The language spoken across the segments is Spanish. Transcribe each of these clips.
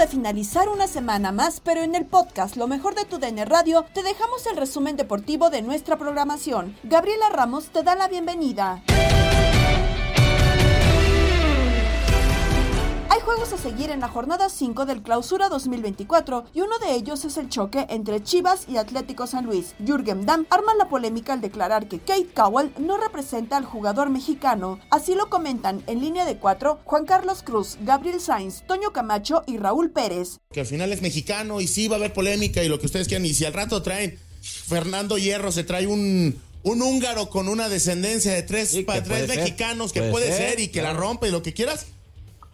De finalizar una semana más, pero en el podcast Lo mejor de tu DN Radio te dejamos el resumen deportivo de nuestra programación. Gabriela Ramos te da la bienvenida. Juegos a seguir en la jornada 5 del Clausura 2024 y uno de ellos es el choque entre Chivas y Atlético San Luis. Jürgen Damm arma la polémica al declarar que Kate Cowell no representa al jugador mexicano. Así lo comentan en línea de cuatro Juan Carlos Cruz, Gabriel Sainz, Toño Camacho y Raúl Pérez. Que al final es mexicano y sí va a haber polémica y lo que ustedes quieran. Y si al rato traen Fernando Hierro, se trae un, un húngaro con una descendencia de tres, Sí, pa- tres ser. mexicanos que Puede puede, ser, ser, y que la rompe y lo que quieras.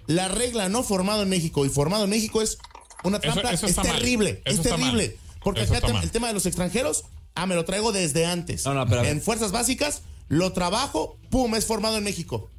La regla no formado en México y formado en México es una trampa. eso es mal. terrible. Eso es terrible. Porque acá el tema de los extranjeros, ah, me lo traigo desde antes. No, no, pero en fuerzas básicas, lo trabajo, pum, es formado en México.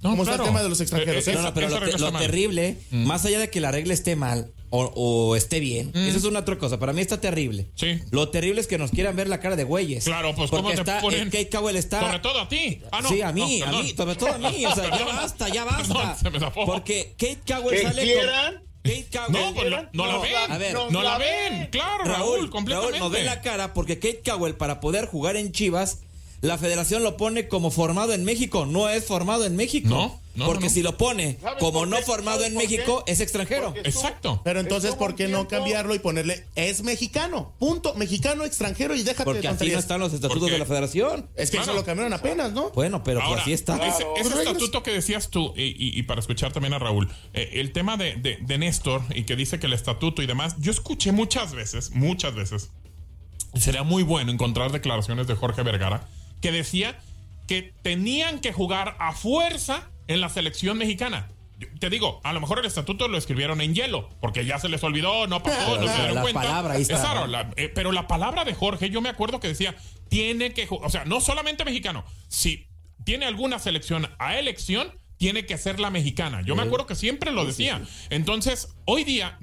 No, ¿Cómo está el claro. tema de los extranjeros? Eh, eh? eh, No, no, pero lo, te- terrible, más allá de que la regla esté mal o, o esté bien, eso es una otra cosa. Para mí está terrible. Sí. Lo terrible es que nos quieran ver la cara de güeyes. Claro, pues, Porque ¿cómo te está, ponen? eh, Kate Cowell está. Sobre todo a ti. Ah, no. sí, a mí, No, a mí, sobre todo a mí. O sea, ya basta, ya basta. Perdón, se me zafó. Porque Kate Cowell sale quieran. con. Kate Cowell. No, pues no, no la ven. A ver, no la la ven. ven. Claro, Raúl, Raúl, completamente. Raúl nos ve la cara porque Kate Cowell, para poder jugar en Chivas, la federación lo pone como formado en México. No es formado en México. No, no, porque no, no. si lo pone ¿Sabes como no formado ¿Sabes en? México, es extranjero. Exacto. Pero entonces, ¿por qué no cambiarlo y ponerle es mexicano? Punto. Mexicano, extranjero y déjate Porque de así no están los estatutos de la federación. Es que Claro. eso lo cambiaron apenas, ¿no? Bueno, pero pues Ahora, así está. Ese, estatuto que decías tú, y, y- y para escuchar también a Raúl, eh, el tema de, de- de Néstor y que dice que el estatuto y demás, yo escuché muchas veces, muchas veces, y sería muy bueno encontrar declaraciones de Jorge Vergara, que decía que tenían que jugar a fuerza en la selección mexicana. Te digo, a lo mejor el estatuto lo escribieron en hielo, porque ya se les olvidó, no pasó, Pero no la- se dieron la cuenta. palabra ahí está. Claro, la- eh, pero la palabra de Jorge, yo me acuerdo que decía, tiene que jugar, o sea, no solamente mexicano, si tiene alguna selección a elección, tiene que ser la mexicana. Yo me acuerdo que siempre lo decía. Entonces, hoy día,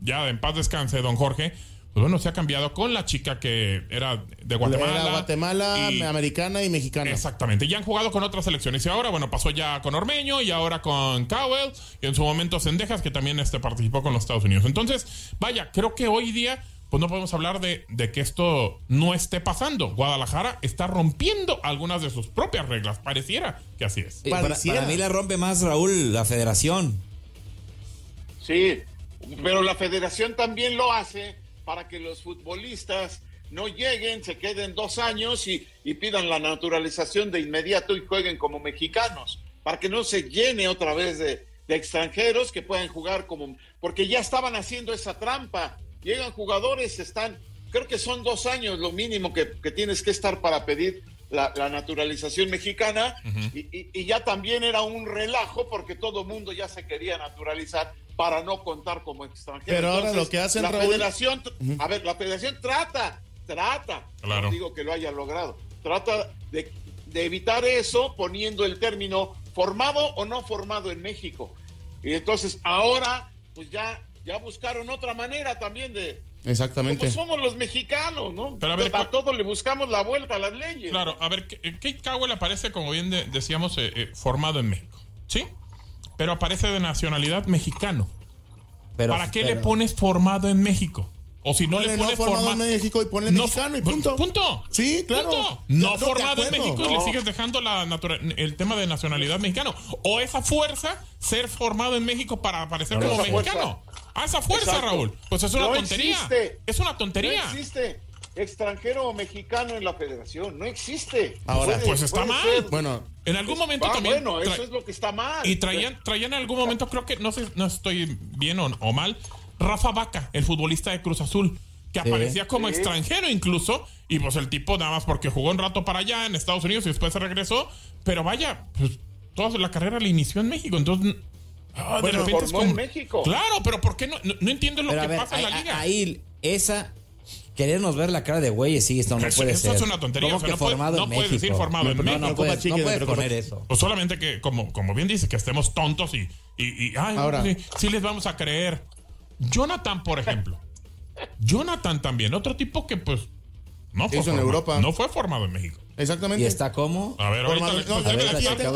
ya en paz descanse, don Jorge, pues bueno, se ha cambiado con la chica que era de Guatemala. Era Guatemala, y- americana y mexicana. Exactamente. Ya han jugado con otras selecciones. Y ahora, bueno, pasó ya con Ormeño y ahora con Cowell. Y en su momento Sendejas, que también este, participó con los Estados Unidos. Entonces, vaya, creo que hoy día, pues no podemos hablar de, de que esto no esté pasando. Guadalajara está rompiendo algunas de sus propias reglas. Pareciera que así es. Eh, para, mí la rompe más Raúl la federación. Sí, pero la federación también lo hace para que los futbolistas no lleguen, se queden dos años y, y pidan la naturalización de inmediato y jueguen como mexicanos. para que no se llene otra vez de, de extranjeros que puedan jugar como, porque ya estaban haciendo esa trampa. Llegan jugadores, están, creo que son dos años lo mínimo que, que tienes que estar para pedir la, la naturalización mexicana y, y- y ya también era un relajo porque todo mundo ya se quería naturalizar para no contar como extranjero. Pero ahora lo que hacen, la Raúl- federación, a ver, la federación trata, trata, Claro. no digo que lo haya logrado, trata de, de evitar eso poniendo el término formado o no formado en México. Y entonces ahora, pues ya, ya buscaron otra manera también de, Exactamente. como somos los mexicanos, ¿no? Pero a ver, Para ¿cuál- todo le buscamos la vuelta a las leyes. Claro, a ver, Kate Cowell aparece, como bien de- decíamos, eh, eh, formado en México. ¿Sí? Pero aparece de nacionalidad mexicano. Pero- ¿Para qué le pones formado en México? O si no le no pones formado formado en México y ponle No, mexicano y pu- punto. Punto. Sí, claro. Punto. No, No, formado en. México y le No. sigues dejando la el tema de nacionalidad mexicano. O esa fuerza, ser formado en México para aparecer como fuerza. mexicano. A esa fuerza, Exacto. Raúl. Pues es una No tontería. existe. Es una tontería. No existe extranjero o mexicano en la federación, no existe. Ahora, Puede- pues está mal. ser. Bueno, En algún momento Ah, también. bueno, eso es lo que está mal. Y traían, traían en algún momento, creo que, no sé, no estoy bien o, o mal, Rafa Vaca, el futbolista de Cruz Azul, que aparecía como Sí. extranjero incluso, y pues el tipo nada más porque jugó un rato para allá en Estados Unidos y después se regresó, pero vaya, pues toda la carrera la inició en México, entonces... ah, de Bueno, repente es en como- México. Claro, pero ¿por qué no? No, no entiendo lo Pero que ver, pasa en la liga. ahí, esa. Querernos ver la cara de güey, sí, esto no puede eso ser. es una tontería, ¿Cómo o sea, que no puede- formado no en puedes México? decir formado en no, México. No, puedes, no de puedes poner eso. Pues solamente que, como, como bien dice, que estemos tontos y, y, y, ay, Ahora. sí, sí les vamos a creer. Jonathan, por ejemplo. Jonathan también, otro tipo que pues no fue, Hizo en formado- Europa. no fue formado en México. exactamente. ¿Y está como? A ver, ahorita Formado- no,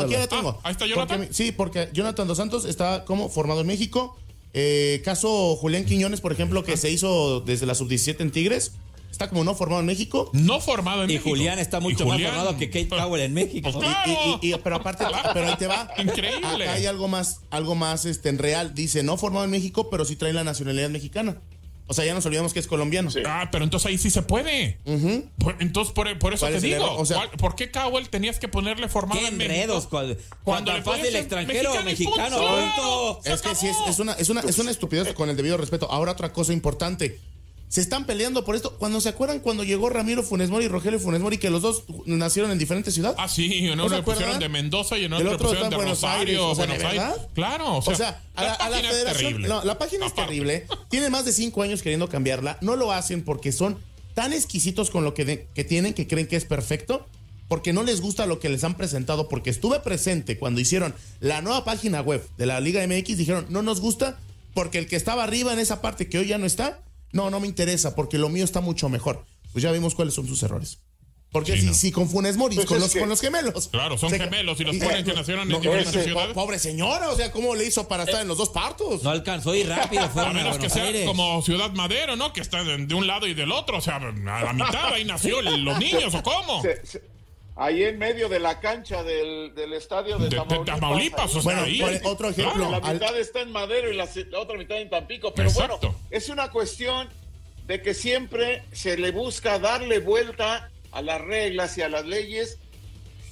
aquí la tengo. Ah, ahí está Jonathan. Porque- sí, porque Jonathan Dos Santos está como formado en México. Eh, caso Julián Quiñones, por ejemplo, que se hizo desde la sub-17 en Tigres. Está como no formado en México. No formado en Y México. Julián está Y mucho más formado que Kate Cowell en México. pues, Y- claro. y- y- pero aparte, pero ahí te va. Increíble. Acá hay algo más, algo más este, en real. Dice, no formado en México, pero sí trae la nacionalidad mexicana. O sea, ya nos olvidamos que es colombiano. Ah, pero entonces ahí sí se puede. Por- entonces, por, por eso ¿Cuál te es digo. O sea- ¿cuál- ¿Por qué Cowell tenías que ponerle formado ¿Qué en enredos? Cuando, Cuando le fácil extranjero mexicano mexicano, punto. punto. Se Es que sí, es, es una, es, una, es una estupidez con el debido respeto. Ahora otra cosa importante. Se están peleando por esto. Cuando se acuerdan cuando llegó Ramiro Funes Mori y Rogelio Funes Mori, que los dos nacieron en diferentes ciudades. Ah, sí, en ¿No uno le pusieron de Mendoza y en otro le pusieron de en Buenos Rosario, Aires, o sea, ¿de Buenos Aires. Claro, o sea, O sea, a la, a federación. no, la página es terrible. Tiene más de cinco años queriendo cambiarla. No lo hacen porque son tan exquisitos con lo que, de- que tienen que creen que es perfecto. Porque no les gusta lo que les han presentado. Porque estuve presente cuando hicieron la nueva página web de la Liga MX. Dijeron, no nos gusta porque el que estaba arriba en esa parte que hoy ya no está, no, no me interesa porque lo mío está mucho mejor. Pues ya vimos cuáles son sus errores. Porque Sí, si, no. si con Funes Mori, Pues con, es los, que- con los gemelos. Claro, son gemelos y los ponen que nacieron en no, diferentes ese- ciudades. po- Pobre señora, o sea, ¿cómo le hizo para estar en los dos partos? No alcanzó y rápido A fueron a, menos que sea Aires. como Ciudad Madero, ¿no? Que está de, de un lado y del otro. O sea, a la mitad ahí nació el- los niños, ¿o cómo? Se- se- ahí en medio de la cancha del, del estadio de, De, de Tamaulipas. Tamaulipas, o sea, Bueno, ahí. otro ejemplo. Claro. La Al- mitad está en Madero y la, la otra mitad en Tampico. Pero Exacto. bueno, es una cuestión de que siempre se le busca darle vuelta a las reglas y a las leyes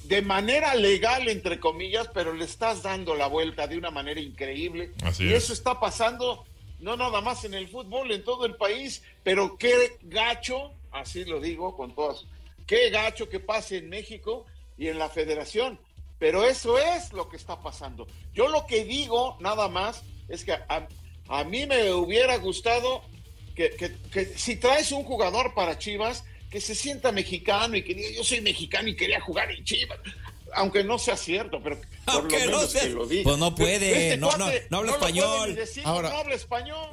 de manera legal, entre comillas, pero le estás dando la vuelta de una manera increíble. Así y es. eso está pasando no nada más en el fútbol, en todo el país, pero qué gacho, así lo digo con todas, qué gacho que pase en México y en la federación. Pero eso es lo que está pasando. Yo lo que digo nada más es que a, a mí me hubiera gustado que, que- que si traes un jugador para Chivas, que se sienta mexicano y que diga yo soy mexicano y quería jugar en Chivas. Aunque no sea cierto, pero por Aunque lo no sea- que lo diga. Pues no puede, Este no- cuate no- no habla español. ni decir, Ahora- no habla español.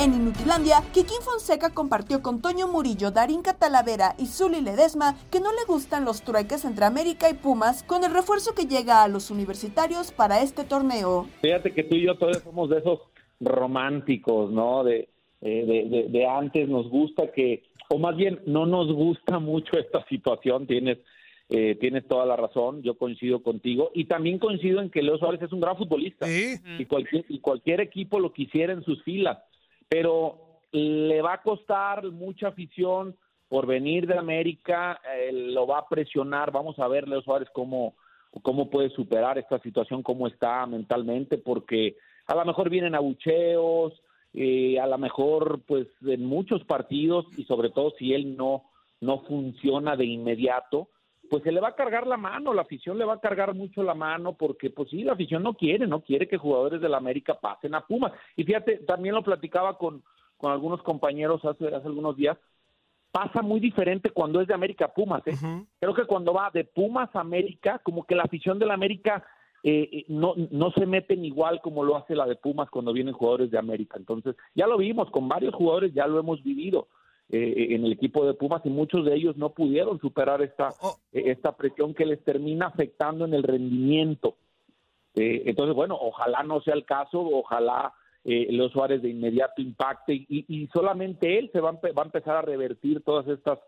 En Inutilandia, Kikín Fonseca compartió con Toño Murillo, Darín Catalavera y Zuli Ledesma que no le gustan los trueques entre América y Pumas con el refuerzo que llega a los universitarios para este torneo. Fíjate que tú y yo todavía somos de esos románticos, ¿no? De, eh, de, de- de antes nos gusta que, o más bien no nos gusta mucho esta situación, tienes, eh, tienes toda la razón, yo coincido contigo, y también coincido en que Leo Suárez es un gran futbolista, y, cualquier, y cualquier equipo lo quisiera en sus filas, pero le va a costar mucha afición por venir de América, eh, lo va a presionar. Vamos a ver, Leo Suárez, cómo, cómo puede superar esta situación, cómo está mentalmente, porque a lo mejor vienen abucheos, eh, a lo mejor, pues, en muchos partidos, y sobre todo si él no, no funciona de inmediato, pues se le va a cargar la mano, la afición le va a cargar mucho la mano porque pues sí, la afición no quiere, no quiere que jugadores de la América pasen a Pumas. Y fíjate, también lo platicaba con, con algunos compañeros hace, hace algunos días, pasa muy diferente cuando es de América a Pumas. ¿eh? Creo que cuando va de Pumas a América, como que la afición de la América eh, eh, no, no se meten igual como lo hace la de Pumas cuando vienen jugadores de América. Entonces, ya lo vimos con varios jugadores, ya lo hemos vivido. Eh, en el equipo de Pumas y muchos de ellos no pudieron superar esta, eh, esta presión que les termina afectando en el rendimiento. Eh, entonces, bueno, ojalá no sea el caso, ojalá eh, Leo Suárez de inmediato impacte y, y solamente él se va va a empezar a revertir todas estas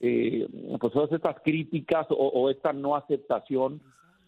eh, pues todas estas críticas o, o esta no aceptación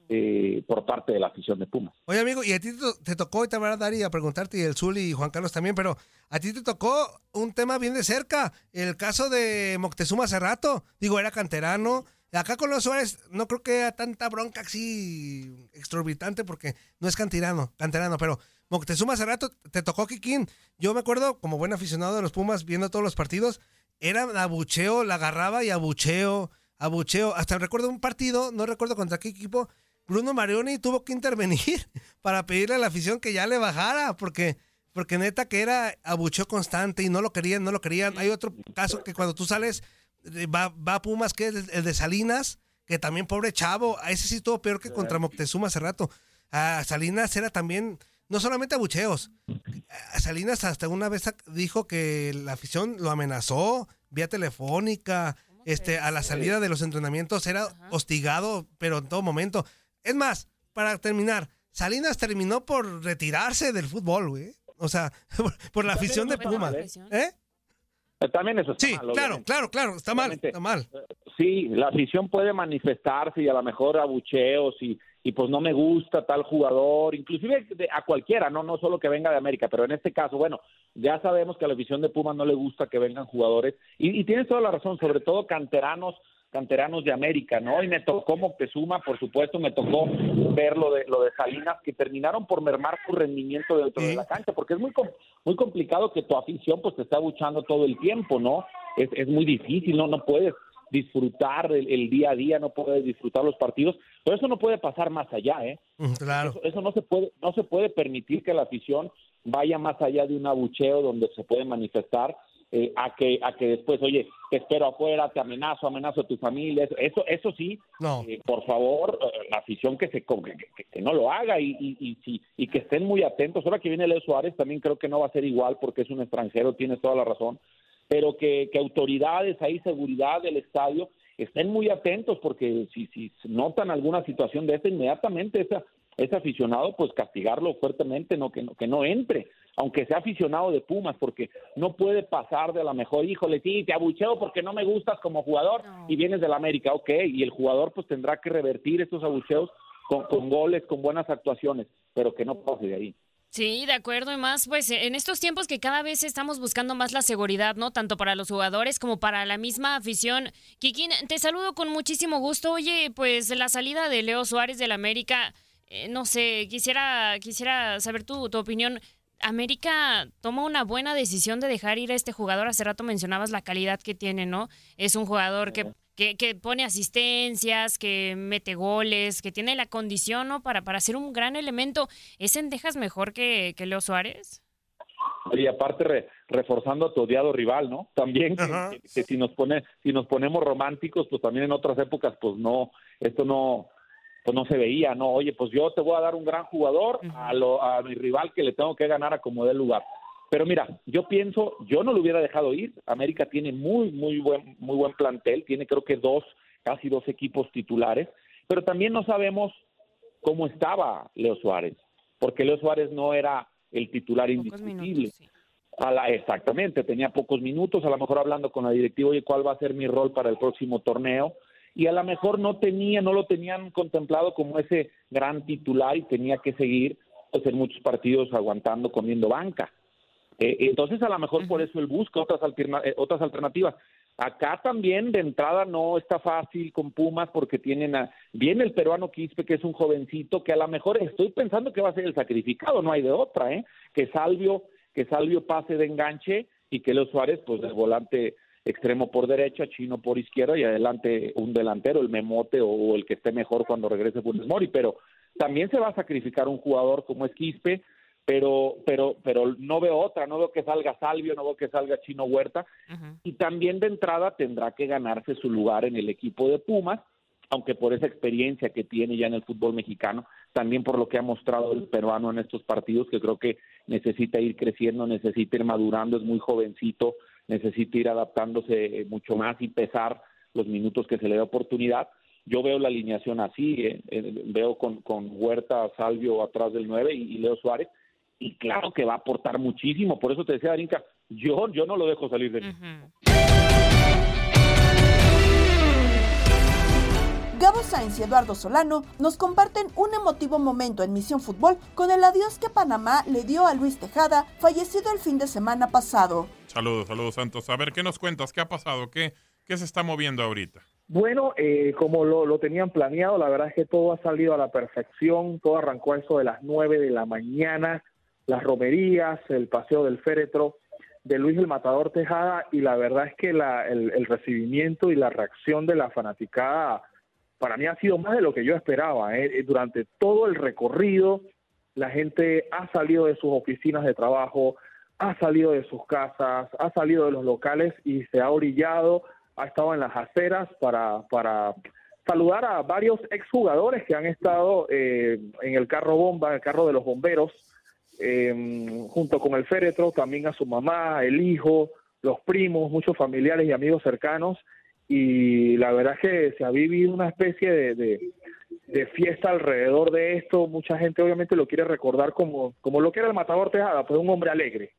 eh, por parte de la afición de Pumas. Oye, amigo, y a ti te, to- te tocó, y te van a dar y a preguntarte, y el Zul y Juan Carlos también, pero a ti te tocó un tema bien de cerca, el caso de Moctezuma hace rato. Digo, era canterano. Acá con los Suárez no creo que haya tanta bronca así exorbitante porque no es canterano, canterano, pero Moctezuma hace rato te tocó Kikín. Yo me acuerdo, como buen aficionado de los Pumas, viendo todos los partidos, era abucheo, la agarraba y abucheo, abucheo. Hasta recuerdo un partido, no recuerdo contra qué equipo, Bruno Marioni tuvo que intervenir para pedirle a la afición que ya le bajara, porque, porque neta que era abucheo constante y no lo querían, no lo querían. Hay otro caso que cuando tú sales, eh, va, va a Pumas, que es el, de Salinas, que también pobre chavo, a ese sí estuvo peor que contra Moctezuma hace rato. A Salinas era también, no solamente abucheos, a Salinas hasta una vez dijo que la afición lo amenazó vía telefónica, este, a la salida de los entrenamientos era hostigado, pero en todo momento. Es más, para terminar, Salinas terminó por retirarse del fútbol, güey. O sea, por, por la afición de Pumas. ¿Eh? Eh, También eso está Sí, mal, claro, claro, claro, está mal, está mal. Sí, la afición puede manifestarse y a lo mejor abucheos y, y pues no me gusta tal jugador, inclusive de- a cualquiera, no no solo que venga de América, pero en este caso, bueno, ya sabemos que a la afición de Pumas no le gusta que vengan jugadores y, y tienes toda la razón, sobre todo canteranos canteranos de América, ¿no? Y me tocó Moctezuma, por supuesto, me tocó ver lo de, lo de Salinas, que terminaron por mermar su rendimiento dentro de la cancha, porque es muy muy complicado que tu afición pues te esté abuchando todo el tiempo, ¿no? Es, es muy difícil, ¿no? No puedes disfrutar el, el día a día, no puedes disfrutar los partidos, pero eso no puede pasar más allá, ¿eh? Claro. Eso, eso no se puede, no se puede permitir que la afición vaya más allá de un abucheo donde se puede manifestar eh, a que a que después, oye, te espero afuera, te amenazo, amenazo a tu familia, eso, eso, eso sí, eh, por favor, eh, la afición que se que, que- no lo haga y, y, y, y que estén muy atentos. Ahora que viene Leo Suárez, también creo que no va a ser igual porque es un extranjero, tienes toda la razón, pero que, que autoridades ahí, seguridad del estadio, estén muy atentos porque si, si notan alguna situación de esta, inmediatamente esa, ese aficionado, pues castigarlo fuertemente, no que, no que no entre, aunque sea aficionado de Pumas, porque no puede pasar de la mejor, híjole, sí, te abucheo porque no me gustas como jugador y vienes del América, ok, y el jugador pues tendrá que revertir estos abucheos con, con goles, con buenas actuaciones, pero que no pase de ahí. Sí, de acuerdo, y más, pues en estos tiempos que cada vez estamos buscando más la seguridad, ¿no? Tanto para los jugadores como para la misma afición. Kikín, te saludo con muchísimo gusto. Oye, pues la salida de Leo Suárez del América, eh, no sé, quisiera, quisiera saber tu, tu opinión. América toma una buena decisión de dejar ir a este jugador. Hace rato mencionabas la calidad que tiene, ¿no? Es un jugador que, que, que pone asistencias, que mete goles, que tiene la condición, ¿no? Para, para ser un gran elemento. ¿Es Sendejas mejor que, que Leo Suárez? Y aparte re- reforzando a tu odiado rival, ¿no? También que, que- que si nos pone, si nos ponemos románticos, pues también en otras épocas, pues no, esto no, pues no se veía, ¿no? Oye, pues yo te voy a dar un gran jugador a, lo, a mi rival que le tengo que ganar a como dé lugar. Pero mira, yo pienso, yo no lo hubiera dejado ir. América tiene muy, muy buen, muy buen plantel, tiene creo que dos, casi dos equipos titulares, pero también no sabemos cómo estaba Leo Suárez, porque Leo Suárez no era el titular indiscutible. A la, exactamente, tenía pocos minutos, a lo mejor hablando con la directiva, oye, ¿cuál va a ser mi rol para el próximo torneo? Y a lo mejor no tenía, no lo tenían contemplado como ese gran titular y tenía que seguir pues, en muchos partidos aguantando, comiendo banca. Eh, entonces, a lo mejor por eso él busca otras, alterna- eh, otras alternativas. Acá también de entrada no está fácil con Pumas porque tienen a, viene el peruano Quispe que es un jovencito que a lo mejor estoy pensando que va a ser el sacrificado, no hay de otra, ¿eh? Que Salvio, que Salvio pase de enganche y que Leo Suárez pues el volante extremo por derecha, Chino por izquierda y adelante un delantero, el Memote o el que esté mejor cuando regrese Funes Mori, pero también se va a sacrificar un jugador como es Quispe pero pero pero no veo otra, no veo que salga Salvio, no veo que salga Chino Huerta. Y también de entrada tendrá que ganarse su lugar en el equipo de Pumas, aunque por esa experiencia que tiene ya en el fútbol mexicano, también por lo que ha mostrado el peruano en estos partidos, que creo que necesita ir creciendo, necesita ir madurando, es muy jovencito, necesita ir adaptándose eh, mucho más y pesar los minutos que se le dé oportunidad. Yo veo la alineación así, eh, eh, veo con, con Huerta, Salvio atrás del 9 y Leo Suárez, y claro que va a aportar muchísimo. Por eso te decía, Darinka, yo, yo no lo dejo salir de mí. Gabo Sainz y Eduardo Solano nos comparten un emotivo momento en Misión Fútbol con el adiós que Panamá le dio a Luis Tejada, fallecido el fin de semana pasado. Saludos, saludos Santos. A ver, ¿qué nos cuentas? ¿Qué ha pasado? ¿Qué, qué se está moviendo ahorita? Bueno, eh, como lo, lo, tenían planeado, la verdad es que todo ha salido a la perfección. Todo arrancó a eso de las 9 de la mañana las romerías, el paseo del féretro de Luis el Matador Tejada y la verdad es que la, el, recibimiento y la reacción de la fanaticada para mí ha sido más de lo que yo esperaba. ¿eh? Durante todo el recorrido la gente ha salido de sus oficinas de trabajo, ha salido de sus casas, ha salido de los locales y se ha orillado, ha estado en las aceras para, para saludar a varios exjugadores que han estado eh, en el carro bomba, en el carro de los bomberos, eh, junto con el féretro, también a su mamá, el hijo, los primos, muchos familiares y amigos cercanos. Y la verdad es que se ha vivido una especie de, de, fiesta alrededor de esto. Mucha gente obviamente lo quiere recordar como, como lo que era el matador Tejada, pues un hombre alegre.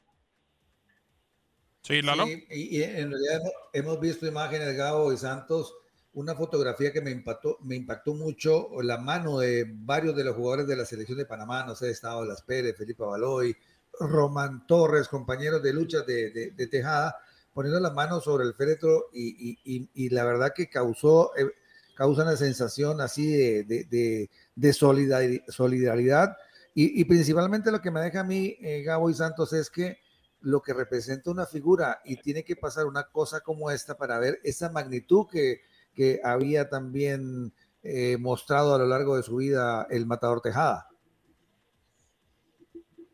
Sí, Lalo. y, en realidad hemos, visto imágenes de Gabo y Santos una fotografía que me impactó, me impactó mucho, la mano de varios de los jugadores de la selección de Panamá, no sé, estaba Las Pérez, Felipe Baloy, Román Torres, compañeros de lucha de, Tejada, poniendo la mano sobre el féretro y, la verdad que causó, eh, causa una sensación así de, de solidaridad, y, principalmente lo que me deja a mí, eh, Gabo y Santos, es que lo que representa una figura y tiene que pasar una cosa como esta para ver esa magnitud que que había también eh, mostrado a lo largo de su vida el matador Tejada.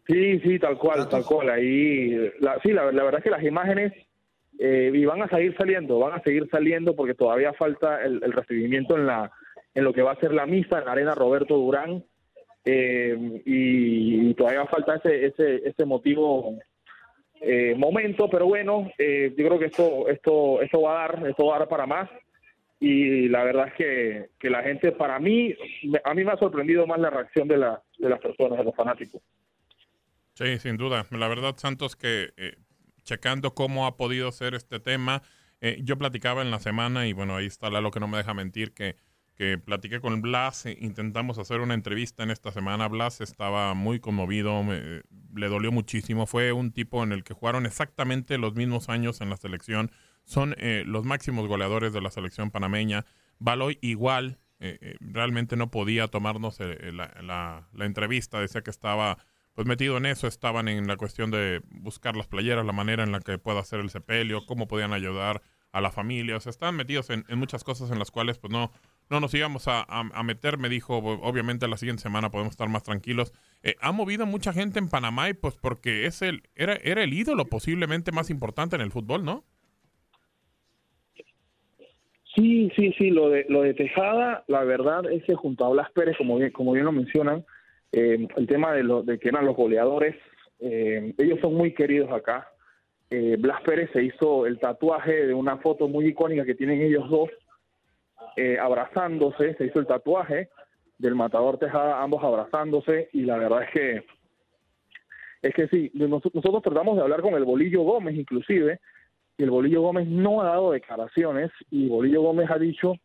Sí, sí, tal cual, tal cual. Ahí, la, sí, la, verdad es que las imágenes eh, y van a seguir saliendo, van a seguir saliendo porque todavía falta el, recibimiento en la en lo que va a ser la misa en la arena Roberto Durán eh, y, todavía falta ese ese ese motivo momento, pero bueno, yo creo que esto esto esto va a dar esto va a dar para más y la verdad es que, que, la gente, para mí, a mí me ha sorprendido más la reacción de, la, de las personas, de los fanáticos. Sí, sin duda. La verdad, Santos, que eh, checando cómo ha podido ser este tema, eh, yo platicaba en la semana y bueno, ahí está lo que no me deja mentir, que, que platiqué con Blas, e intentamos hacer una entrevista en esta semana, Blas estaba muy conmovido, le dolió muchísimo, fue un tipo en el que jugaron exactamente los mismos años en la selección, son eh, los máximos goleadores de la selección panameña. Baloy igual, eh, eh, realmente no podía tomarnos la, entrevista, decía que estaba pues metido en eso, estaban en la cuestión de buscar las playeras, la manera en la que pueda hacer el sepelio, cómo podían ayudar a la familia, o sea, estaban metidos en, muchas cosas en las cuales pues no, no nos íbamos a, meter, me dijo, obviamente la siguiente semana podemos estar más tranquilos. ha movido mucha gente en Panamá y pues porque es el, era, era el ídolo posiblemente más importante en el fútbol, ¿no? Sí, sí, sí, lo de, lo de Tejada, la verdad es que junto a Blas Pérez, como bien, como bien lo mencionan, eh, el tema de, lo, de que eran los goleadores, eh, ellos son muy queridos acá. Eh, Blas Pérez se hizo el tatuaje de una foto muy icónica que tienen ellos dos abrazándose, se hizo el tatuaje del matador Tejada, ambos abrazándose, y la verdad es que es que sí, nosotros tratamos de hablar con el Bolillo Gómez inclusive, el Bolillo Gómez no ha dado declaraciones y Bolillo Gómez ha dicho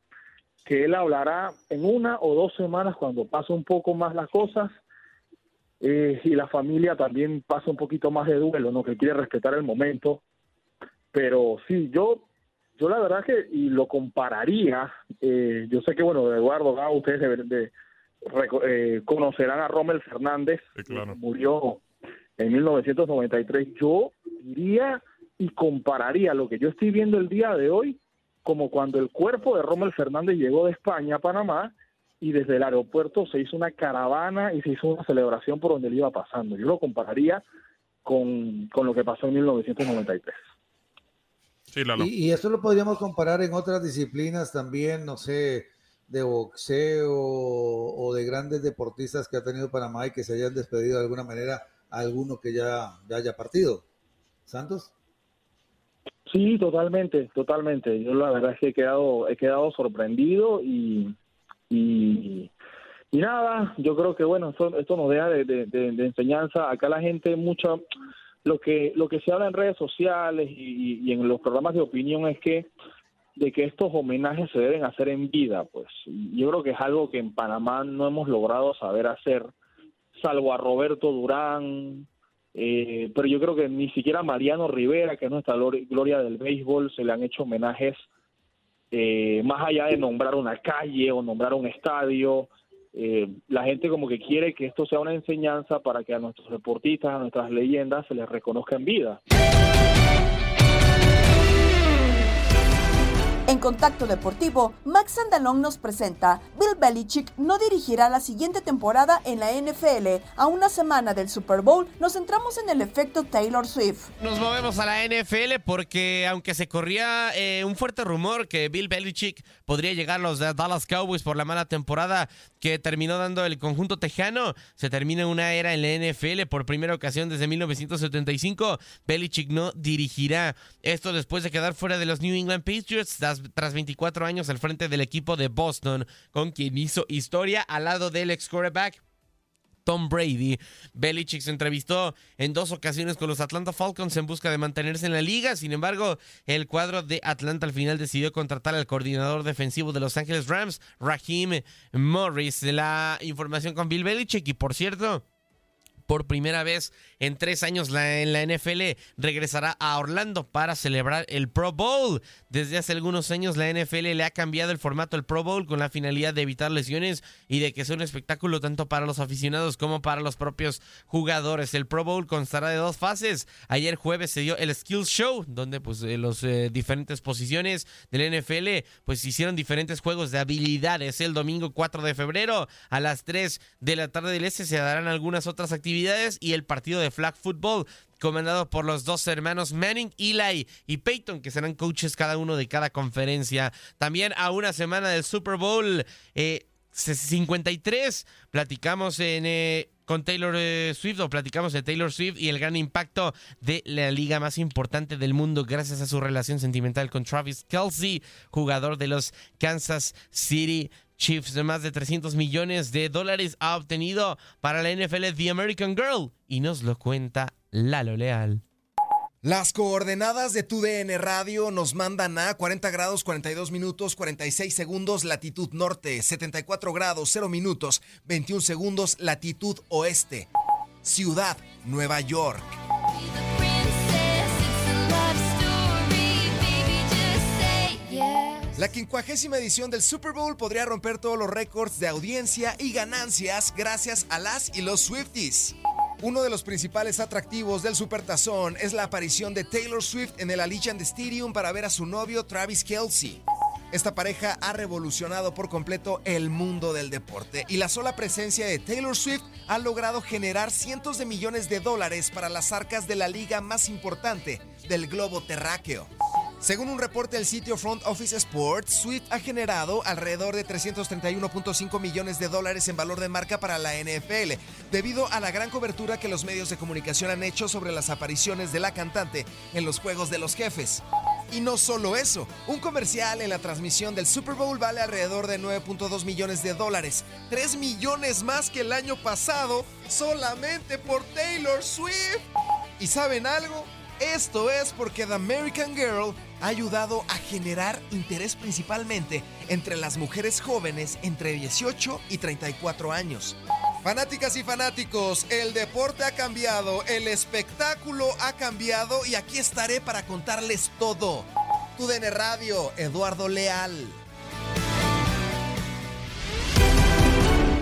que él hablará en una o dos semanas cuando pase un poco más las cosas eh, y la familia también pasa un poquito más de duelo, ¿no? Que quiere respetar el momento. Pero sí, yo yo la verdad que y lo compararía, eh, yo sé que bueno, Eduardo Gao, ustedes de, eh, conocerán a Rommel Fernández, que murió en 1993. Yo diría y compararía lo que yo estoy viendo el día de hoy como cuando el cuerpo de Rommel Fernández llegó de España a Panamá y desde el aeropuerto se hizo una caravana y se hizo una celebración por donde él iba pasando. Yo lo compararía con, con lo que pasó en 1993. Sí, Lalo. Y, y eso lo podríamos comparar en otras disciplinas también, no sé, de boxeo o de grandes deportistas que ha tenido Panamá y que se hayan despedido de alguna manera, alguno que ya, ya haya partido. ¿Santos? Sí, totalmente, totalmente. Yo la verdad es que he quedado, he quedado sorprendido y, y, nada, yo creo que bueno, esto, esto nos deja de, enseñanza. Acá la gente mucho, lo que, lo que se habla en redes sociales y, y en los programas de opinión es que de que estos homenajes se deben hacer en vida, pues yo creo que es algo que en Panamá no hemos logrado saber hacer, salvo a Roberto Durán, eh, pero yo creo que ni siquiera Mariano Rivera, que es nuestra glori- gloria del béisbol, se le han hecho homenajes eh, más allá de nombrar una calle o nombrar un estadio. Eh, la gente como que quiere que esto sea una enseñanza para que a nuestros deportistas, a nuestras leyendas se les reconozca en vida. En Contacto Deportivo, Max Andalón nos presenta Bill Belichick no dirigirá la siguiente temporada en la NFL. A una semana del Super Bowl, nos centramos en el efecto Taylor Swift. Nos movemos a la NFL porque aunque se corría eh, un fuerte rumor que Bill Belichick podría llegar a los Dallas Cowboys por la mala temporada que terminó dando el conjunto tejano, se termina una era en la NFL por primera ocasión desde 1975. Belichick no dirigirá esto después de quedar fuera de los New England Patriots tras, tras 24 años al frente del equipo de Boston, con quien hizo historia al lado del ex quarterback Tom Brady. Belichick se entrevistó en dos ocasiones con los Atlanta Falcons en busca de mantenerse en la liga. Sin embargo, el cuadro de Atlanta al final decidió contratar al coordinador defensivo de Los Ángeles Rams, Raheem Morris. La información con Bill Belichick y por cierto... Por primera vez en tres años la, NFL regresará a Orlando para celebrar el Pro Bowl. Desde hace algunos años la NFL le ha cambiado el formato del Pro Bowl con la finalidad de evitar lesiones y de que sea un espectáculo tanto para los aficionados como para los propios jugadores. El Pro Bowl constará de dos fases. Ayer jueves se dio el Skills Show, donde pues eh, los eh, diferentes posiciones del NFL pues hicieron diferentes juegos de habilidades. El domingo 4 de febrero a las 3 de la tarde del este se darán algunas otras actividades y el partido de flag football comandado por los dos hermanos Manning, Eli y Peyton, que serán coaches cada uno de cada conferencia. También a una semana del Super Bowl eh, 53, platicamos en... eh, con Taylor eh, Swift o platicamos de Taylor Swift y el gran impacto de la liga más importante del mundo gracias a su relación sentimental con Travis Kelsey, jugador de los Kansas City Chiefs de más de 300 millones de dólares ha obtenido para la NFL The American Girl y nos lo cuenta Lalo Leal. Las coordenadas de tu Radio nos mandan a 40 grados 42 minutos 46 segundos latitud norte, 74 grados 0 minutos 21 segundos latitud oeste. Ciudad, Nueva York. La quincuagésima edición del Super Bowl podría romper todos los récords de audiencia y ganancias gracias a las y los Swifties. Uno de los principales atractivos del Supertazón es la aparición de Taylor Swift en el Allegiant Stadium para ver a su novio Travis Kelsey. Esta pareja ha revolucionado por completo el mundo del deporte y la sola presencia de Taylor Swift ha logrado generar cientos de millones de dólares para las arcas de la liga más importante del globo terráqueo. Según un reporte del sitio Front Office Sports, Swift ha generado alrededor de 331.5 millones de dólares en valor de marca para la NFL, debido a la gran cobertura que los medios de comunicación han hecho sobre las apariciones de la cantante en los Juegos de los Jefes. Y no solo eso, un comercial en la transmisión del Super Bowl vale alrededor de 9.2 millones de dólares, 3 millones más que el año pasado, solamente por Taylor Swift. ¿Y saben algo? Esto es porque The American Girl ha ayudado a generar interés principalmente entre las mujeres jóvenes entre 18 y 34 años. Fanáticas y fanáticos, el deporte ha cambiado, el espectáculo ha cambiado y aquí estaré para contarles todo. Tu DN Radio, Eduardo Leal.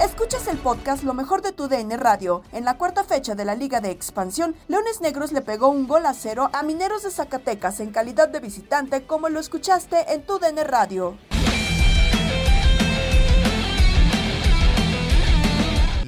Escuchas el podcast Lo mejor de tu DN Radio. En la cuarta fecha de la Liga de Expansión, Leones Negros le pegó un gol a cero a Mineros de Zacatecas en calidad de visitante, como lo escuchaste en tu DN Radio.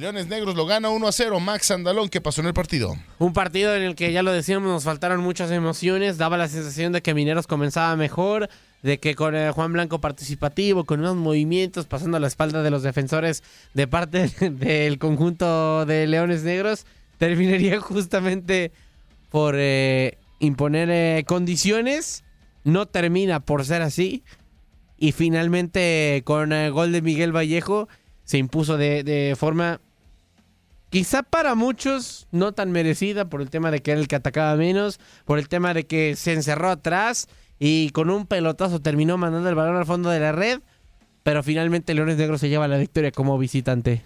Leones Negros lo gana 1 a 0. Max Andalón, ¿qué pasó en el partido? Un partido en el que ya lo decíamos, nos faltaron muchas emociones. Daba la sensación de que Mineros comenzaba mejor, de que con Juan Blanco participativo, con unos movimientos pasando a la espalda de los defensores de parte del conjunto de Leones Negros, terminaría justamente por eh, imponer eh, condiciones. No termina por ser así. Y finalmente con el gol de Miguel Vallejo se impuso de, de forma Quizá para muchos no tan merecida por el tema de que era el que atacaba menos, por el tema de que se encerró atrás y con un pelotazo terminó mandando el balón al fondo de la red, pero finalmente Leones Negros se lleva la victoria como visitante.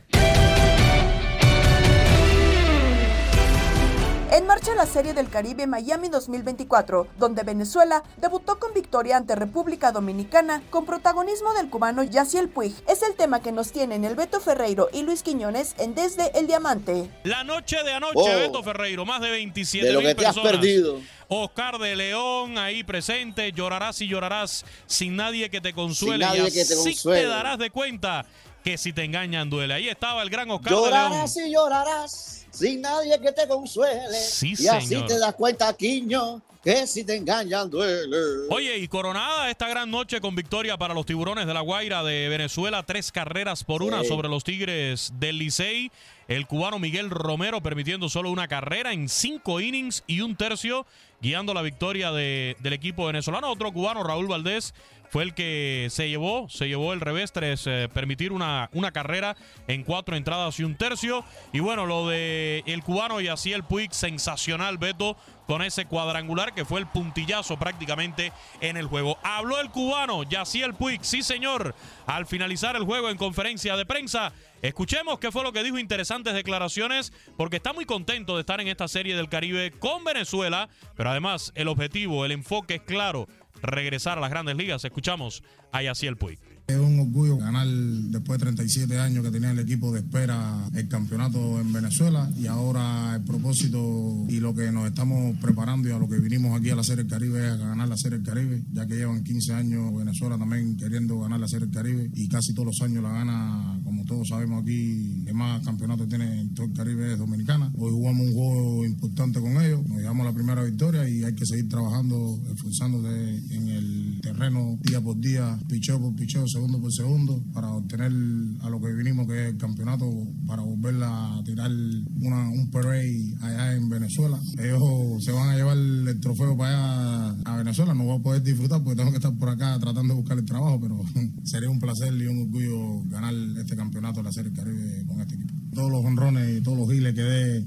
En marcha la Serie del Caribe Miami 2024, donde Venezuela debutó con victoria ante República Dominicana con protagonismo del cubano Yaciel Puig. Es el tema que nos tienen el Beto Ferreiro y Luis Quiñones en Desde el Diamante. La noche de anoche, Oh. Beto Ferreiro, más de 27 De lo mil que te has personas. perdido. Oscar de León ahí presente, llorarás y llorarás sin nadie que te consuele. nadie y que te consuele. te darás de cuenta que si te engañan duele. Ahí estaba el gran Oscar de León. Llorarás y llorarás sin nadie que te consuele. Sí, y así te das cuenta, Quiño, que si te engañan duele. Oye, y coronada esta gran noche con victoria para los tiburones de la Guaira de Venezuela, tres carreras por una Sí. sobre los Tigres del Licey. El cubano Miguel Romero permitiendo solo una carrera en cinco innings y un tercio, guiando la victoria de- del equipo venezolano. Otro cubano, Raúl Valdés, fue el que se llevó, se llevó el revés tras eh, permitir una, una carrera en cuatro entradas y un tercio. Y bueno, lo de el cubano Yaciel Puig, sensacional, Beto, con ese cuadrangular que fue el puntillazo prácticamente en el juego. Habló el cubano Yaciel Puig, sí señor, al finalizar el juego en conferencia de prensa. Escuchemos qué fue lo que dijo, interesantes declaraciones, porque está muy contento de estar en esta serie del Caribe con Venezuela, pero además el objetivo, el enfoque es claro, regresar a las grandes ligas. Escuchamos a Yaciel Puig. Es un orgullo ganar después de 37 años que tenía el equipo de espera el campeonato en Venezuela y ahora el propósito y lo que nos estamos preparando y a lo que vinimos aquí a la Serie del Caribe es a ganar la Serie del Caribe, ya que llevan 15 años Venezuela también queriendo ganar la Serie del Caribe y casi todos los años la gana, como todos sabemos aquí, el más campeonato tiene en todo el Caribe es Dominicana. Hoy jugamos un juego importante con ellos, nos llevamos la primera victoria y hay que seguir trabajando, esforzándose en el terreno día por día, picheo por picheo, segundo por segundo, para obtener a lo que vinimos, que es el campeonato, para volver a tirar una, un parade allá en Venezuela. Ellos se van a llevar el trofeo para allá a Venezuela, no voy a poder disfrutar porque tengo que estar por acá tratando de buscar el trabajo, pero sería un placer y un orgullo ganar este campeonato de la Serie Caribe con este equipo. Todos los honrones y todos los giles que dé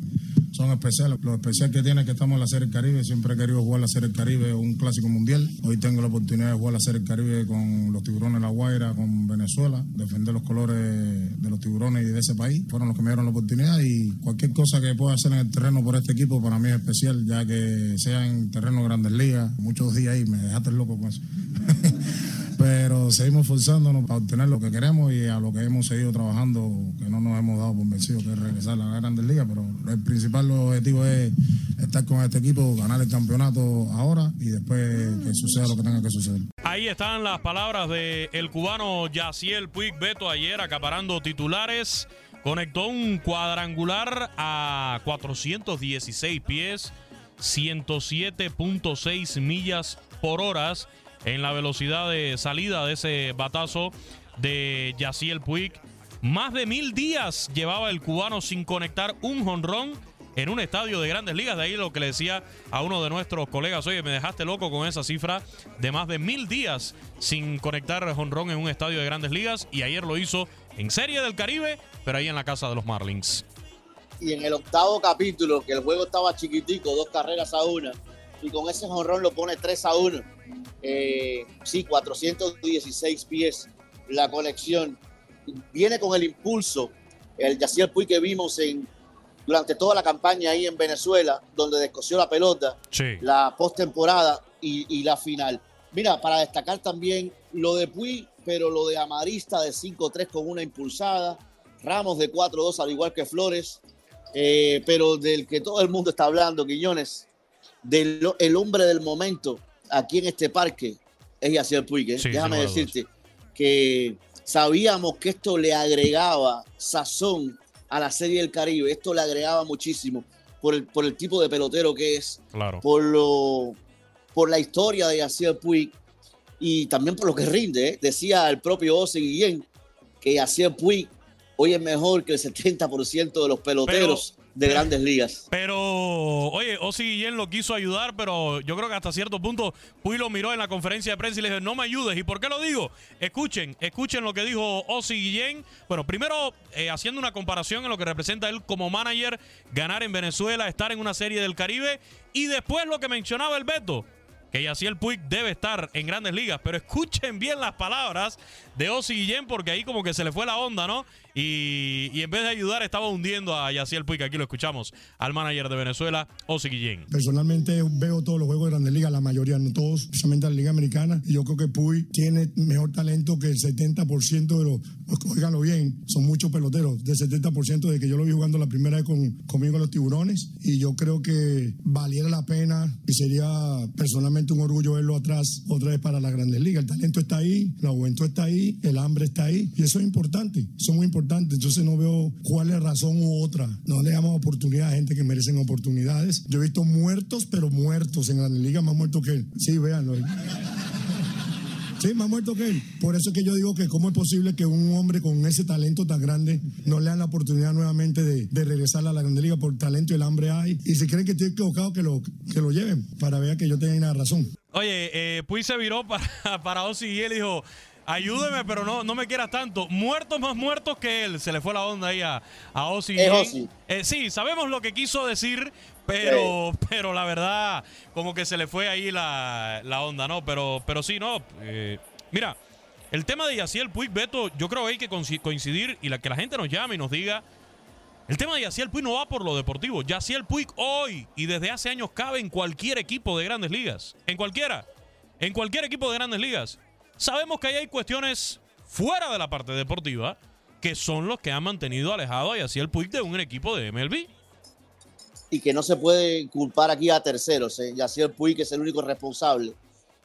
son especiales. Lo especial que tiene es que estamos en la Serie del Caribe. Siempre he querido jugar la Serie del Caribe, un clásico mundial. Hoy tengo la oportunidad de jugar la Serie del Caribe con los tiburones de La Guaira, con Venezuela, defender los colores de los tiburones y de ese país. Fueron los que me dieron la oportunidad y cualquier cosa que pueda hacer en el terreno por este equipo para mí es especial, ya que sea en terreno de grandes ligas. Muchos días ahí me dejaste loco con eso. pero seguimos forzándonos para obtener lo que queremos y a lo que hemos seguido trabajando, que no nos hemos dado por vencidos, que es regresar a la Grandes Ligas, pero el principal objetivo es estar con este equipo, ganar el campeonato ahora y después que suceda lo que tenga que suceder. Ahí están las palabras del el cubano Yaciel Puig Beto ayer acaparando titulares conectó un cuadrangular a 416 pies, 107.6 millas por hora en la velocidad de salida de ese batazo de Yaciel Puig. Más de mil días llevaba el cubano sin conectar un jonrón en un estadio de grandes ligas. De ahí lo que le decía a uno de nuestros colegas, oye, me dejaste loco con esa cifra de más de mil días sin conectar jonrón en un estadio de grandes ligas. Y ayer lo hizo en Serie del Caribe, pero ahí en la casa de los Marlins. Y en el octavo capítulo, que el juego estaba chiquitico, dos carreras a una, y con ese jonrón lo pone 3 a 1. Eh, sí, 416 pies la conexión. Viene con el impulso, el Yaciel Puy que vimos en, durante toda la campaña ahí en Venezuela, donde descoció la pelota, la postemporada y, y la final. Mira, para destacar también lo de Puy, pero lo de Amarista de 5-3 con una impulsada, Ramos de 4-2 al igual que Flores, eh, pero del que todo el mundo está hablando, Quiñones, del el hombre del momento aquí en este parque es Yacier Puig. ¿eh? Déjame decirte que sabíamos que esto le agregaba sazón a la Serie del Caribe, esto le agregaba muchísimo por el, por el tipo de pelotero que es, por, lo, por la historia de Yacier Puig y también por lo que rinde. ¿eh? Decía el propio Ose Guillén que Yacier Puig hoy es mejor que el 70% de los peloteros de grandes ligas. Pero, oye, Osi Guillén lo quiso ayudar, pero yo creo que hasta cierto punto Puy lo miró en la conferencia de prensa y le dijo, no me ayudes. ¿Y por qué lo digo? Escuchen, escuchen lo que dijo Osi Guillén. Bueno, primero, eh, haciendo una comparación en lo que representa él como manager, ganar en Venezuela, estar en una serie del Caribe, y después lo que mencionaba el Beto que Yaciel Puig debe estar en grandes ligas. Pero escuchen bien las palabras de Osi Guillén, porque ahí como que se le fue la onda, ¿no? Y, en vez de ayudar, estaba hundiendo a Yaciel Puig. Aquí lo escuchamos al manager de Venezuela, Osi Guillén. Personalmente veo todos los juegos de grandes ligas, la mayoría, no todos, especialmente la Liga Americana. Y yo creo que Puig tiene mejor talento que el 70% de los. Pues, óiganlo bien, son muchos peloteros, del 70% de que yo lo vi jugando la primera vez con, conmigo en los tiburones. Y yo creo que valiera la pena y sería personalmente un orgullo verlo atrás otra vez para la Grandes Ligas. El talento está ahí, la juventud está ahí, el hambre está ahí y eso es importante, eso es muy importante. Entonces no veo cuál es razón u otra. No le damos oportunidad a gente que merecen oportunidades. Yo he visto muertos, pero muertos en Grandes Ligas, más muertos que él. Sí, véanlo. Sí, más muerto que él. Por eso es que yo digo que cómo es posible que un hombre con ese talento tan grande no le dan la oportunidad nuevamente de, regresar a la Grande Liga por talento y el hambre hay. Y si creen que estoy equivocado, que lo, que lo lleven para ver que yo tenga razón. Oye, eh, Puy se viró para, para Ozzy y él dijo, ayúdeme, pero no, no me quieras tanto. Muertos más muertos que él. Se le fue la onda ahí a, a Ozzy. Eh, sí, sabemos lo que quiso decir, pero, pero la verdad, como que se le fue ahí la, onda, ¿no? Pero, pero sí, no. Eh, mira, el tema de Yaciel Puig, Beto, yo creo que hay que coincidir y la, que la gente nos llame y nos diga. El tema de Yaciel Puig no va por lo deportivo. Yaciel Puig hoy y desde hace años cabe en cualquier equipo de grandes ligas. En cualquiera. En cualquier equipo de grandes ligas. Sabemos que ahí hay cuestiones fuera de la parte deportiva que son los que han mantenido alejado a Yaciel Puig de un equipo de MLB y que no se puede culpar aquí a terceros. ¿eh? Yacier Puy, que es el único responsable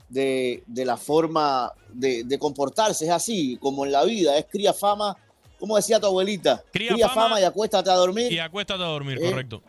de, la forma de, comportarse. Es así, como en la vida, es cría fama. Como decía tu abuelita, cría, fama, y acuéstate a dormir. Y acuéstate a dormir, ¿Eh? correcto.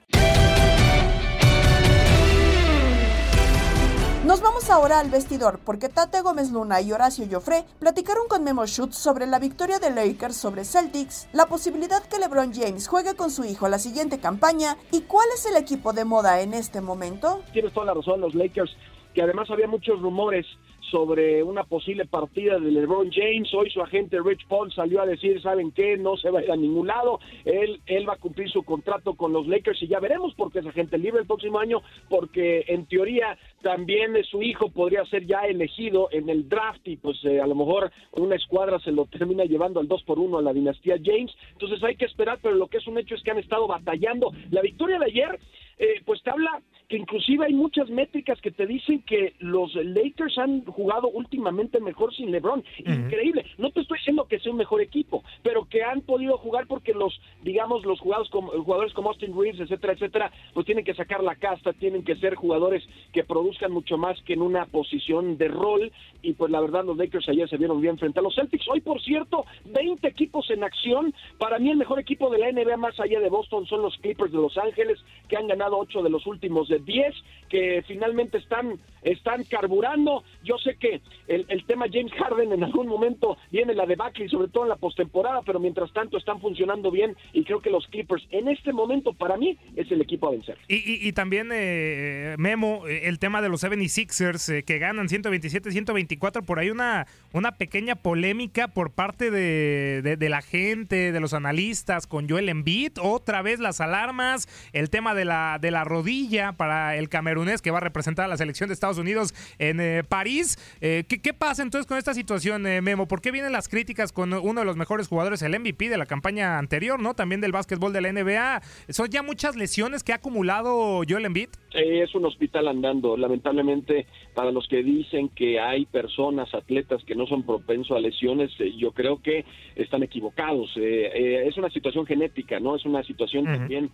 Nos vamos ahora al vestidor porque Tate Gómez Luna y Horacio Joffre platicaron con Memo Schutz sobre la victoria de Lakers sobre Celtics, la posibilidad que LeBron James juegue con su hijo la siguiente campaña y cuál es el equipo de moda en este momento. Tienes toda la razón, los Lakers, que además había muchos rumores sobre una posible partida de LeBron James. Hoy su agente Rich Paul salió a decir, ¿saben qué? No se va a ir a ningún lado. Él, él va a cumplir su contrato con los Lakers y ya veremos por qué es agente libre el próximo año, porque en teoría también su hijo podría ser ya elegido en el draft y pues eh, a lo mejor una escuadra se lo termina llevando al 2 por 1 a la dinastía James. Entonces hay que esperar, pero lo que es un hecho es que han estado batallando. La victoria de ayer, eh, pues te habla inclusive hay muchas métricas que te dicen que los Lakers han jugado últimamente mejor sin LeBron. Increíble. No te estoy diciendo que sea un mejor equipo, pero que han podido jugar porque los, digamos, los jugadores como, jugadores como Austin Reeves, etcétera, etcétera, pues tienen que sacar la casta, tienen que ser jugadores que produzcan mucho más que en una posición de rol. Y pues la verdad, los Lakers ayer se vieron bien frente a los Celtics. Hoy, por cierto, 20 equipos en acción. Para mí, el mejor equipo de la NBA más allá de Boston son los Clippers de Los Ángeles, que han ganado 8 de los últimos de 10, que finalmente están, están carburando. Yo sé que el, el tema James Harden en algún momento viene la debacle y sobre todo en la postemporada, pero mientras tanto están funcionando bien y creo que los Clippers en este momento para mí es el equipo a vencer. Y, también, eh, Memo, eh, el tema de los 76ers eh, que ganan 127-124, por ahí una, una pequeña polémica por parte de, de- la gente, de los analistas con Joel Embiid, otra vez las alarmas, el tema de la, de la rodilla el camerunés que va a representar a la selección de Estados Unidos en eh, París. Eh, ¿qué, qué pasa entonces con esta situación, eh, Memo? ¿Por qué vienen las críticas con uno de los mejores jugadores, el MVP de la campaña anterior, ¿no? También del básquetbol de la NBA. ¿Son ya muchas lesiones que ha acumulado Joel Embiid? Es un hospital andando. Lamentablemente, para los que dicen que hay personas, atletas que no son propensos a lesiones, eh, yo creo que están equivocados. Es una situación genética, ¿no? Es una situación también,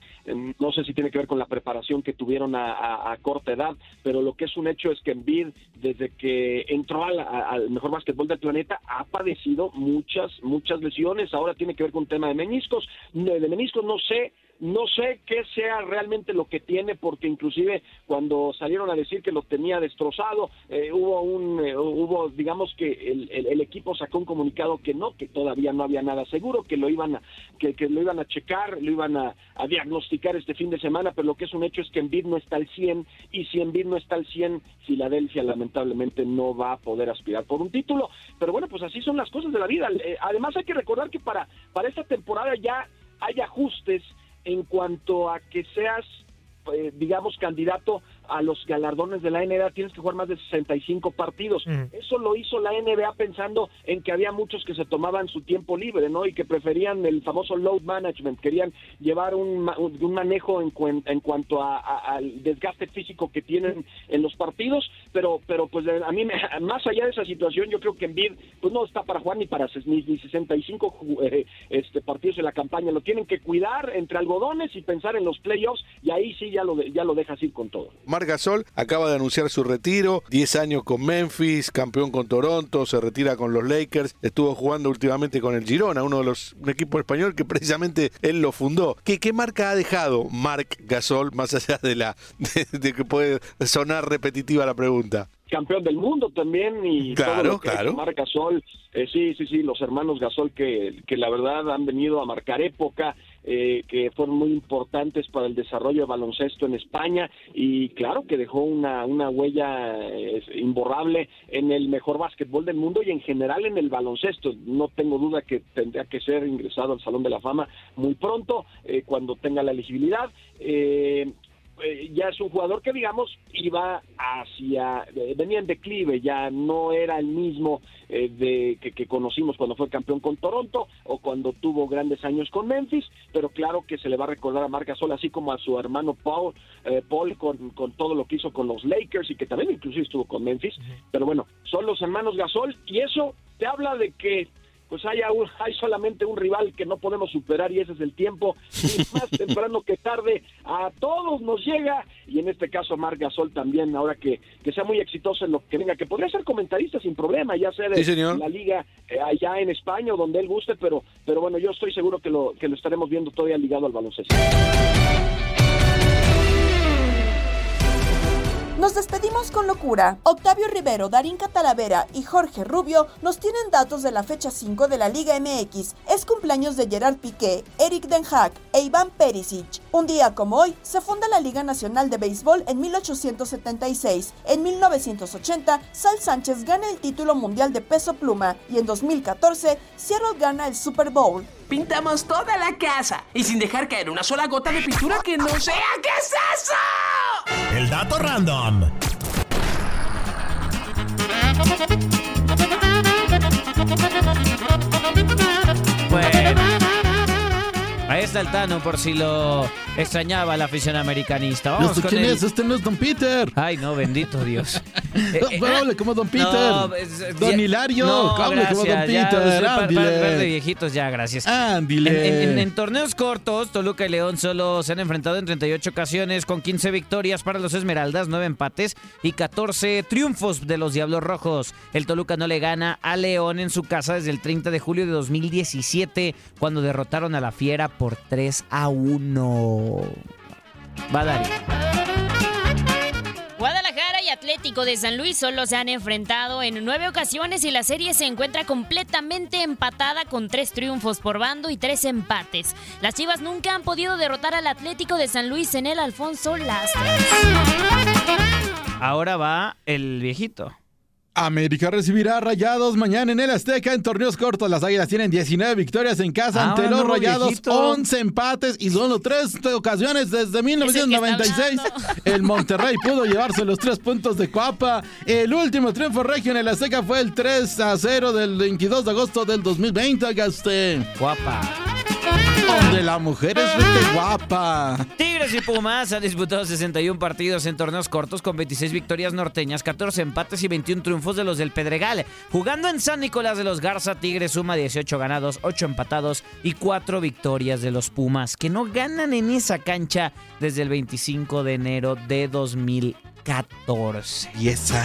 no sé si tiene que ver con la preparación que tuvieron a, a- a corta edad, pero lo que es un hecho es que Embiid, desde que entró al, al mejor básquetbol del planeta, ha padecido muchas, muchas lesiones. Ahora tiene que ver con un tema de meniscos. De de meniscos no sé no sé qué sea realmente lo que tiene, porque inclusive cuando salieron a decir que lo tenía destrozado, eh, hubo un, eh, hubo, digamos que el, el- equipo sacó un comunicado que no, que todavía no había nada seguro, que lo iban a, que, que lo iban a checar, lo iban a, a diagnosticar este fin de semana, pero lo que es un hecho es que Embiid no está al 100, y si Embiid no está al 100, Filadelfia lamentablemente no va a poder aspirar por un título, pero bueno, pues así son las cosas de la vida. Eh, además hay que recordar que para, para esta temporada ya hay ajustes en cuanto a que seas, eh, digamos, candidato a los galardones de la NBA, tienes que jugar más de 65 partidos. Eso lo hizo la NBA pensando en que había muchos que se tomaban su tiempo libre, ¿no? Y que preferían el famoso load management, querían llevar un, un manejo en, cuen- en cuanto a- a- al desgaste físico que tienen en los partidos, pero pero pues a mí, me- más allá de esa situación, yo creo que Embiid pues no está para jugar ni para ni, ni 65 ju- eh, este, partidos en la campaña, lo tienen que cuidar entre algodones y pensar en los playoffs, y ahí sí ya lo, de- ya lo dejas ir con todo. Marc Gasol acaba de anunciar su retiro, 10 años con Memphis, campeón con Toronto, se retira con los Lakers, estuvo jugando últimamente con el Girona, uno de los un equipo español que precisamente él lo fundó. ¿Qué, qué marca ha dejado Marc Gasol más allá de la de, de que puede sonar repetitiva la pregunta? campeón del mundo también y Claro, todo lo que claro. Marc Gasol, eh, sí, sí, sí, los hermanos Gasol que, que la verdad han venido a marcar época, eh, que fueron muy importantes para el desarrollo de baloncesto en España y claro que dejó una, una huella eh, imborrable en el mejor básquetbol del mundo y en general en el baloncesto. No tengo duda que tendría que ser ingresado al Salón de la Fama muy pronto, eh, cuando tenga la elegibilidad. Eh, ya es un jugador que digamos iba hacia eh, venía en declive ya no era el mismo eh, de que, que conocimos cuando fue campeón con Toronto o cuando tuvo grandes años con Memphis pero claro que se le va a recordar a Marc Gasol así como a su hermano Paul eh, Paul con, con todo lo que hizo con los Lakers y que también inclusive estuvo con Memphis pero bueno son los hermanos Gasol y eso te habla de que pues haya un- hay solamente un rival que no podemos superar y ese es el tiempo. Y más temprano que tarde a todos nos llega. Y en este caso Marc Gasol también ahora que, que sea muy exitoso en lo que venga que podría ser comentarista sin problema ya sea de Sí, la liga eh, allá en España o donde él guste pero pero bueno yo estoy seguro que lo que lo estaremos viendo todavía ligado al baloncesto Nos despedimos con locura. Octavio Rivero, Darín Catalavera y Jorge Rubio nos tienen datos de la fecha 5 de la Liga MX. Es cumpleaños de Gerard Piqué, Eric Den Haag e Iván Perisic. Un día como hoy se funda la Liga Nacional de Béisbol en 1876. En 1980, Sal Sánchez gana el título mundial de peso pluma y en 2014, Seattle gana el Super Bowl. Pintamos toda la casa y sin dejar caer una sola gota de pintura que no sea. ¿Qué es eso? El dato random. Está el Tano por si lo extrañaba la afición americanista. Vamos ¿Este con quién el- es? Este no es Don Peter. Ay, no, bendito Dios. Eh, eh, hable como Don Peter. No, es- Don ya- Hilario, no, hable como Don gracias, ya, Peter. soy par- par- de viejitos ya, gracias. Ándile. En, en- en torneos cortos, Toluca y León solo se han enfrentado en 38 ocasiones, con 15 victorias para los Esmeraldas, 9 empates y 14 triunfos de los Diablos Rojos. El Toluca no le gana a León en su casa desde el 30 de julio de 2017, cuando derrotaron a la Fiera por 3 a 1. Va Dari. Guadalajara y Atlético de San Luis solo se han enfrentado en nueve ocasiones y la serie se encuentra completamente empatada con tres triunfos por bando y tres empates. Las Chivas nunca han podido derrotar al Atlético de San Luis en el Alfonso Lastras. Ahora va el viejito. América recibirá a Rayados mañana en el Azteca en torneos cortos. Las Águilas tienen 19 victorias en casa Ah, ante los Rayados, viejito. 11 empates y solo tres ocasiones desde 1996. El Monterrey pudo llevarse los tres puntos de Coapa. El último triunfo regio en el Azteca fue el 3 a 0 del 22 de agosto del 2020. Oiga usted. Donde la mujer es guapa. Tigres y Pumas han disputado 61 partidos en torneos cortos con 26 victorias norteñas, 14 empates y 21 triunfos de los del Pedregal. Jugando en San Nicolás de los Garza, Tigres suma 18 ganados, 8 empatados y 4 victorias de los Pumas, que no ganan en esa cancha desde el 25 de enero de 2014. Y esa.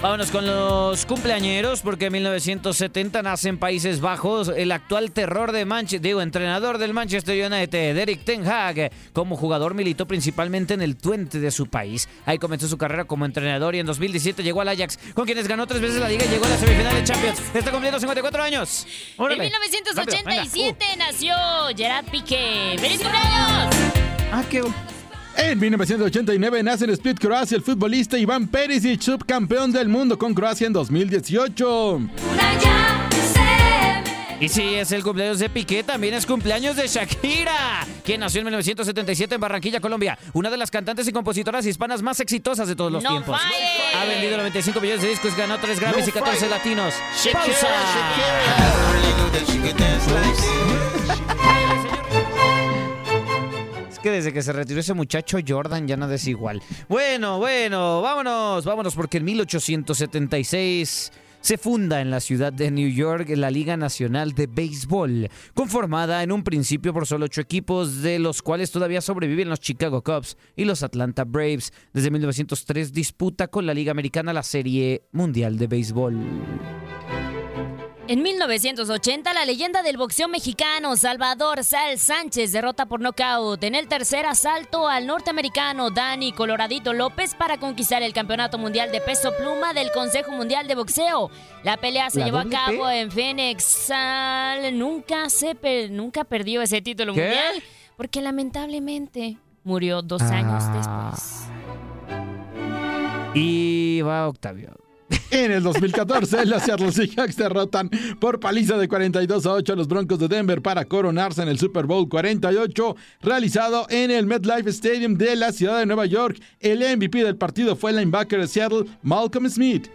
Vámonos con los cumpleañeros, porque en 1970 nace en Países Bajos el actual terror de Manchester, digo, entrenador del Manchester United, Eric Ten Hag. Como jugador militó principalmente en el Twente de su país. Ahí comenzó su carrera como entrenador y en 2017 llegó al Ajax, con quienes ganó tres veces la liga y llegó a la semifinal de Champions. Está cumpliendo 54 años. En Órale. 1987 nació Gerard Piqué. ¡Feliz cumpleaños! Ah, qué... En 1989 nace en Split, Croacia, el futbolista Iván Perisic, subcampeón del mundo con Croacia en 2018. Y si es el cumpleaños de Piqué, también es cumpleaños de Shakira, quien nació en 1977 en Barranquilla, Colombia. Una de las cantantes y compositoras hispanas más exitosas de todos los No tiempos. falle. Ha vendido 95 millones de discos, ganó 3 Grammys No y 14 falle. latinos. Shakira, ¡Pausa! Que desde que se retiró ese muchacho Jordan ya nada es igual. Bueno, bueno, vámonos, vámonos, porque en 1876 se funda en la ciudad de New York la Liga Nacional de Béisbol, conformada en un principio por solo ocho equipos, de los cuales todavía sobreviven los Chicago Cubs y los Atlanta Braves. Desde 1903 disputa con la Liga Americana la Serie Mundial de Béisbol. En 1980, la leyenda del boxeo mexicano Salvador Sal Sánchez derrota por nocaut en el tercer asalto al norteamericano Dani Coloradito López para conquistar el campeonato mundial de peso pluma del Consejo Mundial de Boxeo. La pelea se ¿La llevó a P? cabo en Phoenix. Sal nunca, se per- nunca perdió ese título ¿Qué? mundial porque lamentablemente murió dos Ah. años después. Y va Octavio. En el 2014, los Seattle Seahawks derrotan por paliza de 42 a 8 a los Broncos de Denver para coronarse en el Super Bowl 48, realizado en el MetLife Stadium de la ciudad de Nueva York. El MVP del partido fue el linebacker de Seattle, Malcolm Smith.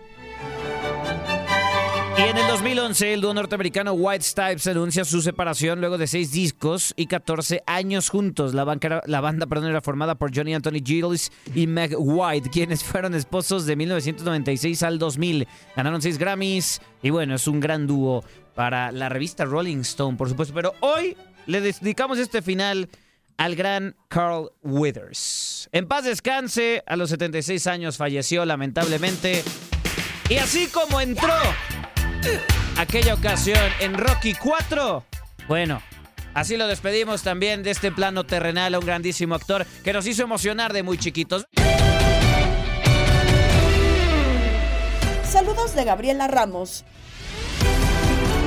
Y en el 2011, el dúo norteamericano White Stripes anuncia su separación luego de seis discos y 14 años juntos. La, banca la banda perdón, era formada por Johnny Anthony Giles y Meg White, quienes fueron esposos de 1996 al 2000. Ganaron seis Grammys y bueno, es un gran dúo para la revista Rolling Stone, por supuesto. Pero hoy le dedicamos este final al gran Carl Withers. En paz descanse, a los 76 años falleció lamentablemente. Y así como entró aquella ocasión en Rocky 4, bueno, así lo despedimos también de este plano terrenal a un grandísimo actor que nos hizo emocionar de muy chiquitos. Saludos de Gabriela Ramos.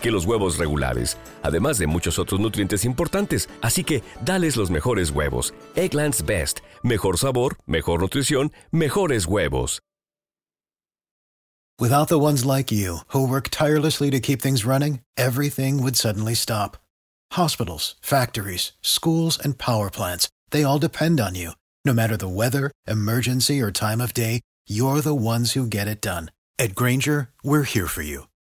que los huevos regulares, además de muchos otros nutrientes importantes. Así que, dales los mejores huevos. Eggland's Best, mejor sabor, mejor nutrición, mejores huevos. Without the ones like you, who work tirelessly to keep things running, everything would suddenly stop. Hospitals, factories, schools, and power plants, they all depend on you. No matter the weather, emergency, or time of day, you're the ones who get it done. At Granger, we're here for you